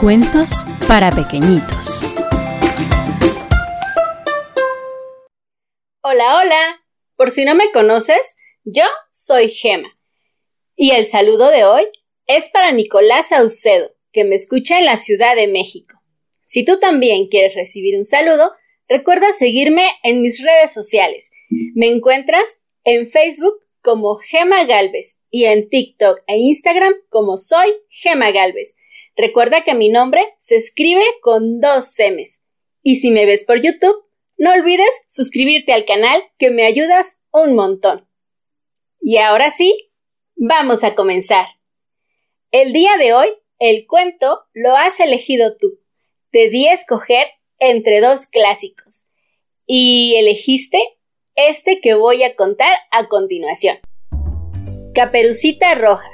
Cuentos para pequeñitos. Hola, hola. Por si no me conoces, yo soy Gema. Y el saludo de hoy es para Nicolás Saucedo, que me escucha en la Ciudad de México. Si tú también quieres recibir un saludo, recuerda seguirme en mis redes sociales. Me encuentras en Facebook como Gema Galvez y en TikTok e Instagram como soy Gema Galvez. Recuerda que mi nombre se escribe con dos M's. Y si me ves por YouTube, no olvides suscribirte al canal que me ayudas un montón. Y ahora sí, vamos a comenzar. El día de hoy, el cuento lo has elegido tú. Te di a escoger entre dos clásicos. Y elegiste este que voy a contar a continuación. Caperucita Roja,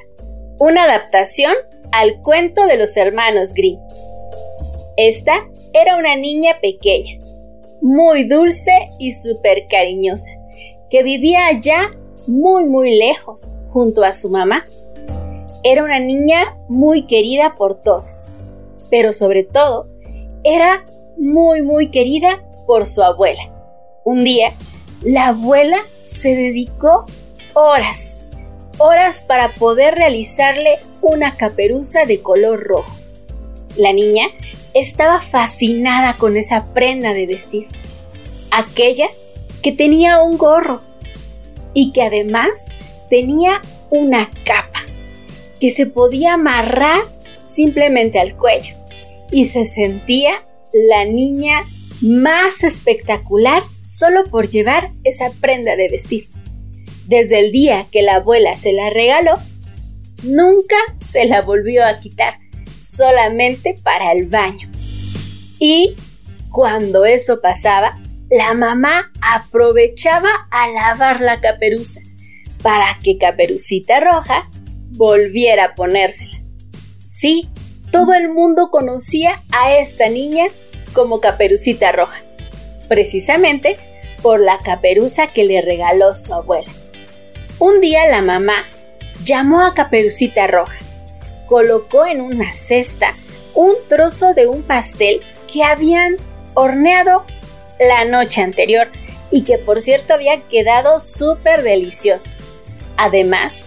una adaptación al cuento de los hermanos Grimm. Esta era una niña pequeña, muy dulce y súper cariñosa, que vivía allá muy muy lejos, junto a su mamá. Era una niña muy querida por todos, pero sobre todo era muy muy querida por su abuela. Un día, la abuela se dedicó horas horas para poder realizarle una caperuza de color rojo. La niña estaba fascinada con esa prenda de vestir, aquella que tenía un gorro y que además tenía una capa que se podía amarrar simplemente al cuello y se sentía la niña más espectacular solo por llevar esa prenda de vestir. Desde el día que la abuela se la regaló, nunca se la volvió a quitar, solamente para el baño. Y cuando eso pasaba, la mamá aprovechaba a lavar la caperuza para que Caperucita Roja volviera a ponérsela. Sí, todo el mundo conocía a esta niña como Caperucita Roja, precisamente por la caperuza que le regaló su abuela. Un día la mamá llamó a Caperucita Roja, colocó en una cesta un trozo de un pastel que habían horneado la noche anterior y que por cierto había quedado súper delicioso. Además,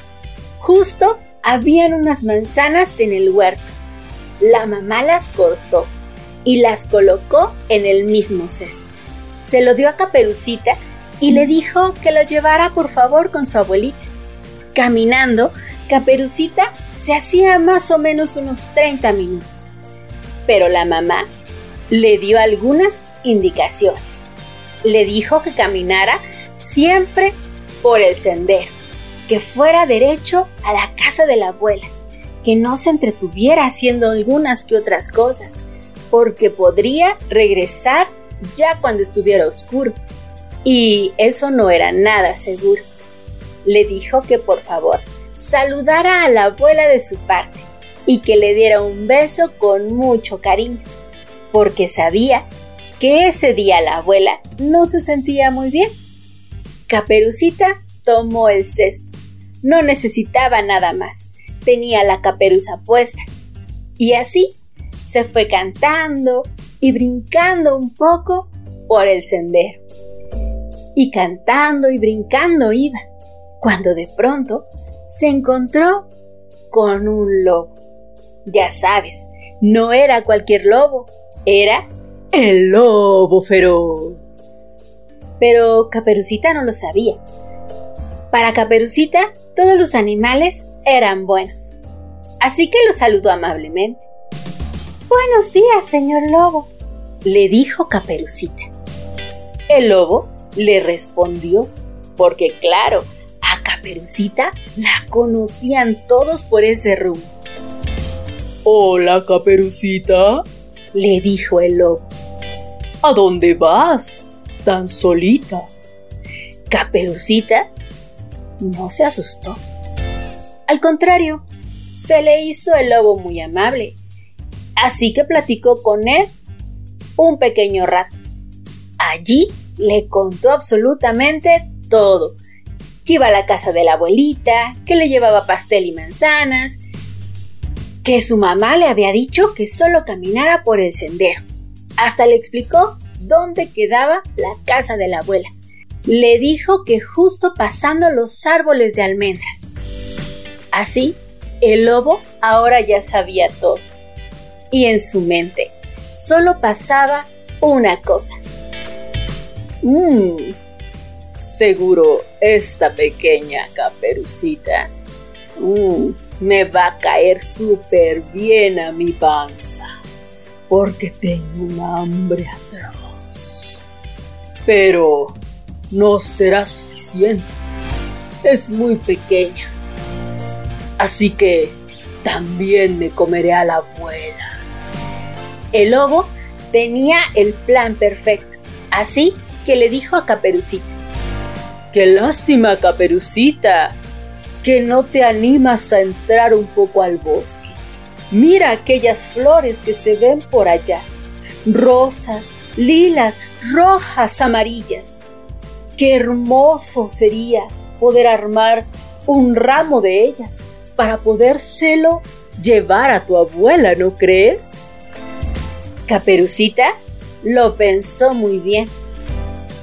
justo habían unas manzanas en el huerto. La mamá las cortó y las colocó en el mismo cesto. Se lo dio a Caperucita y le dijo que lo llevara por favor con su abuelita. Caminando, Caperucita se hacía más o menos unos 30 minutos, pero la mamá le dio algunas indicaciones. Le dijo que caminara siempre por el sendero, que fuera derecho a la casa de la abuela, que no se entretuviera haciendo algunas que otras cosas, porque podría regresar ya cuando estuviera oscuro y eso no era nada seguro. Le dijo que por favor saludara a la abuela de su parte y que le diera un beso con mucho cariño, porque sabía que ese día la abuela no se sentía muy bien. Caperucita tomó el cesto. No necesitaba nada más. Tenía la caperuza puesta. Y así se fue cantando y brincando un poco por el sendero y cantando y brincando iba, cuando de pronto se encontró con un lobo. Ya sabes, no era cualquier lobo, era el lobo feroz. Pero Caperucita no lo sabía. Para Caperucita, todos los animales eran buenos. Así que lo saludó amablemente. Buenos días, señor lobo, le dijo Caperucita. El lobo le respondió, porque claro, a Caperucita la conocían todos por ese rumbo. Hola, Caperucita, le dijo el lobo. ¿A dónde vas? Tan solita. Caperucita no se asustó. Al contrario, se le hizo el lobo muy amable. Así que platicó con él un pequeño rato. Allí le contó absolutamente todo. Que iba a la casa de la abuelita, que le llevaba pastel y manzanas, que su mamá le había dicho que solo caminara por el sendero. Hasta le explicó dónde quedaba la casa de la abuela. Le dijo que justo pasando los árboles de almendras. Así, el lobo ahora ya sabía todo. Y en su mente solo pasaba una cosa. Mmm, seguro esta pequeña caperucita mmm, me va a caer súper bien a mi panza, porque tengo un hambre atroz. Pero no será suficiente. Es muy pequeña. Así que también me comeré a la abuela. El lobo tenía el plan perfecto, así que le dijo a Caperucita. ¡Qué lástima, Caperucita! Que no te animas a entrar un poco al bosque. Mira aquellas flores que se ven por allá. Rosas, lilas, rojas, amarillas. Qué hermoso sería poder armar un ramo de ellas para podérselo llevar a tu abuela, ¿no crees? Caperucita lo pensó muy bien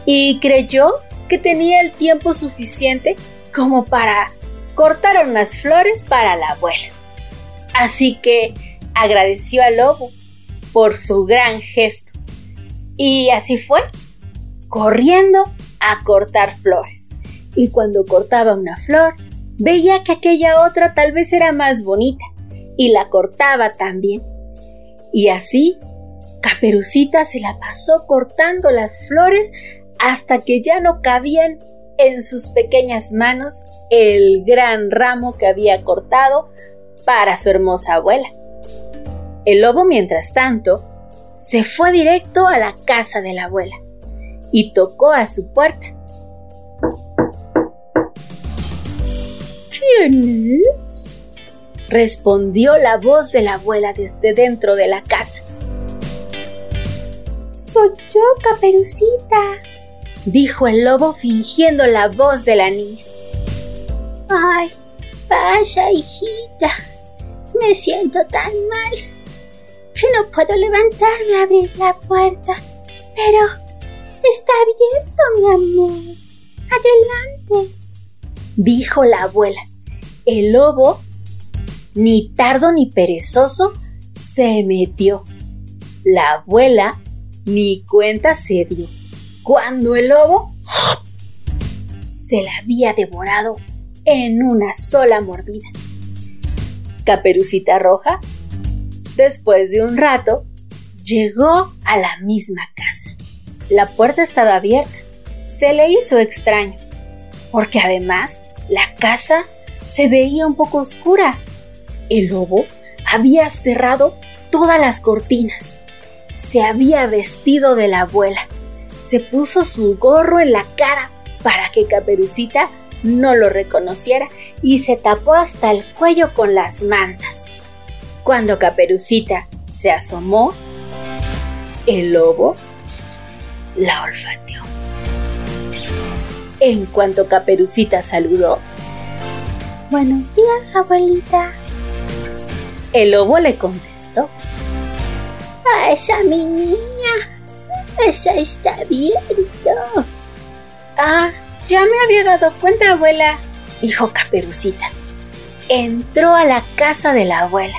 y creyó que tenía el tiempo suficiente como para cortar unas flores para la abuela. Así que agradeció al lobo por su gran gesto. Y así fue, corriendo a cortar flores. Y cuando cortaba una flor, veía que aquella otra tal vez era más bonita y la cortaba también. Y así, Caperucita se la pasó cortando las flores hasta que ya no cabían en sus pequeñas manos el gran ramo que había cortado para su hermosa abuela. El lobo, mientras tanto, se fue directo a la casa de la abuela y tocó a su puerta. ¿Quién es? respondió la voz de la abuela desde dentro de la casa. Soy yo, Caperucita, dijo el lobo fingiendo la voz de la niña. Ay, vaya, hijita, me siento tan mal que no puedo levantarme a abrir la puerta. Pero está abierto, mi amor. Adelante, dijo la abuela. El lobo, ni tardo ni perezoso, se metió. La abuela ni cuenta se dio cuando el lobo se la había devorado en una sola mordida. Caperucita Roja, después de un rato, llegó a la misma casa. La puerta estaba abierta. Se le hizo extraño, porque además la casa se veía un poco oscura. El lobo había cerrado todas las cortinas. Se había vestido de la abuela se puso su gorro en la cara para que Caperucita no lo reconociera y se tapó hasta el cuello con las mantas. Cuando Caperucita se asomó, el lobo la olfateó. En cuanto Caperucita saludó, Buenos días, abuelita. El lobo le contestó. A esa niña esa está abierto. Ah, ya me había dado cuenta, abuela, dijo Caperucita. Entró a la casa de la abuela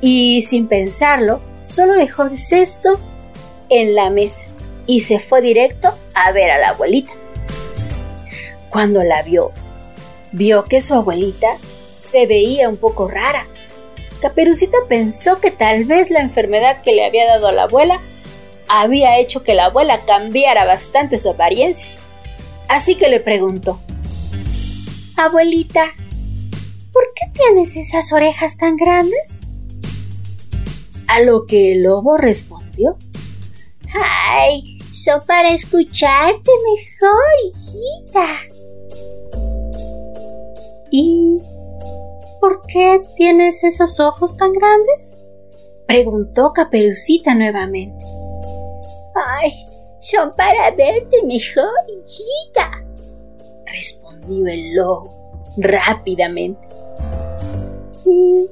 y sin pensarlo, solo dejó el cesto en la mesa y se fue directo a ver a la abuelita. Cuando la vio, vio que su abuelita se veía un poco rara. Caperucita pensó que tal vez la enfermedad que le había dado a la abuela había hecho que la abuela cambiara bastante su apariencia. Así que le preguntó, Abuelita, ¿por qué tienes esas orejas tan grandes? A lo que el lobo respondió, ¡Ay! Son para escucharte mejor, hijita. ¿Y por qué tienes esos ojos tan grandes? Preguntó Caperucita nuevamente. Ay, son para verte mejor, hijita, respondió el lobo rápidamente. ¿Y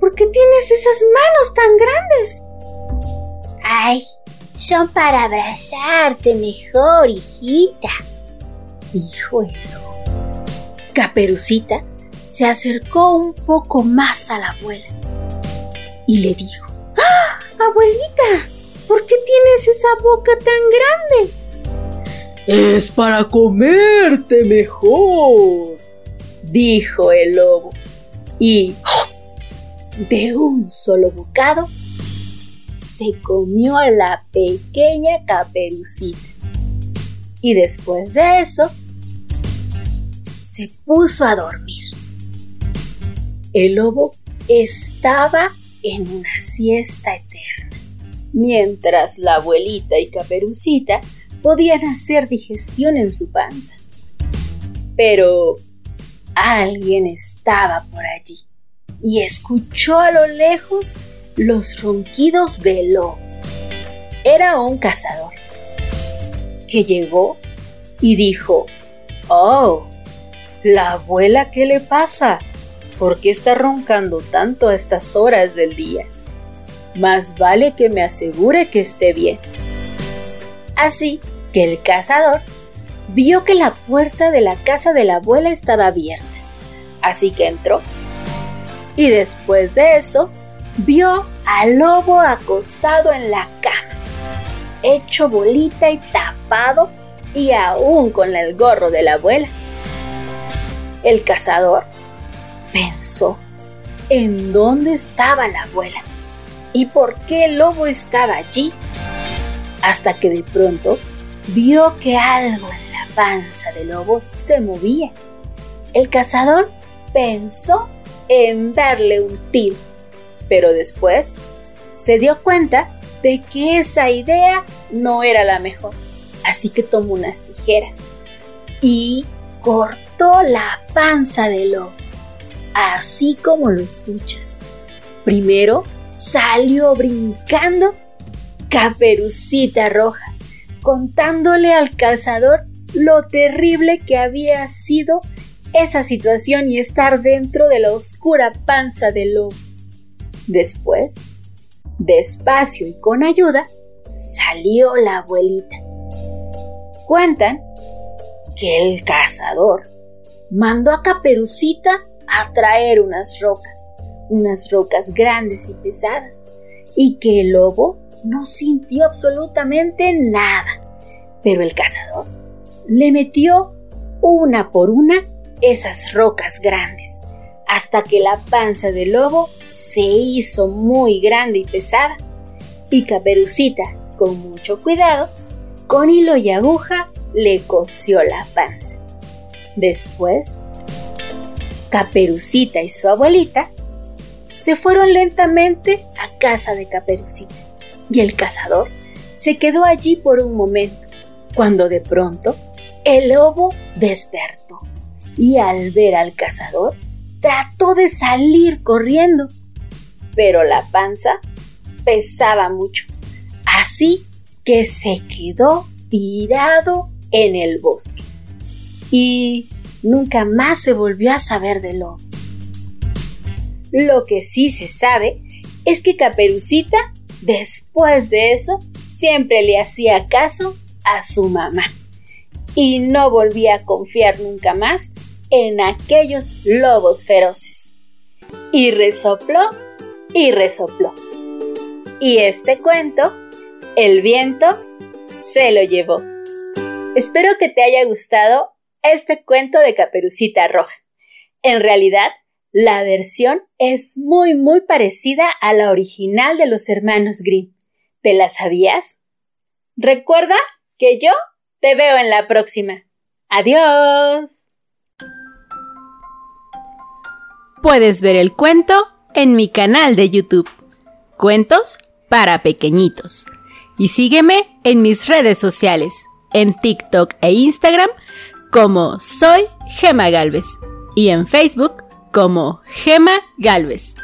por qué tienes esas manos tan grandes? Ay, son para abrazarte mejor, hijita. Dijo el Caperucita se acercó un poco más a la abuela y le dijo, ¡Ah, abuelita! ¿Por qué tienes esa boca tan grande? Es para comerte mejor, dijo el lobo. Y de un solo bocado se comió a la pequeña caperucita. Y después de eso, se puso a dormir. El lobo estaba en una siesta eterna, mientras la abuelita y caperucita podían hacer digestión en su panza. Pero alguien estaba por allí y escuchó a lo lejos los ronquidos del lobo. Era un cazador que llegó y dijo, Oh, la abuela, ¿qué le pasa? ¿Por qué está roncando tanto a estas horas del día? Más vale que me asegure que esté bien. Así que el cazador vio que la puerta de la casa de la abuela estaba abierta. Así que entró. Y después de eso, vio al lobo acostado en la cama, hecho bolita y tapado y aún con el gorro de la abuela. El cazador pensó en dónde estaba la abuela y por qué el lobo estaba allí, hasta que de pronto vio que algo en la panza del lobo se movía. El cazador pensó en darle un tiro, pero después se dio cuenta de que esa idea no era la mejor, así que tomó unas tijeras y cortó la panza del lobo, así como lo escuchas. Primero salió brincando Caperucita Roja contándole al cazador lo terrible que había sido esa situación y estar dentro de la oscura panza del lobo. Después, despacio y con ayuda, salió la abuelita. Cuentan que el cazador mandó a Caperucita a traer unas rocas, unas rocas grandes y pesadas, y que el lobo no sintió absolutamente nada, pero el cazador le metió una por una esas rocas grandes, hasta que la panza del lobo se hizo muy grande y pesada, y Caperucita, con mucho cuidado, con hilo y aguja, le cosió la panza. Después, Caperucita y su abuelita se fueron lentamente a casa de Caperucita. Y el cazador se quedó allí por un momento, cuando de pronto el lobo despertó. Y al ver al cazador trató de salir corriendo, pero la panza pesaba mucho, así que se quedó tirado en el bosque. Y nunca más se volvió a saber del lobo. Lo que sí se sabe es que Caperucita Después de eso, siempre le hacía caso a su mamá y no volvía a confiar nunca más en aquellos lobos feroces. Y resopló y resopló. Y este cuento, el viento se lo llevó. Espero que te haya gustado este cuento de Caperucita Roja. En realidad, la versión es muy muy parecida a la original de los hermanos Grimm. ¿Te la sabías? Recuerda que yo te veo en la próxima. Adiós. Puedes ver el cuento en mi canal de YouTube. Cuentos para pequeñitos. Y sígueme en mis redes sociales, en TikTok e Instagram como soy Gema Galvez y en Facebook como Gema Galvez.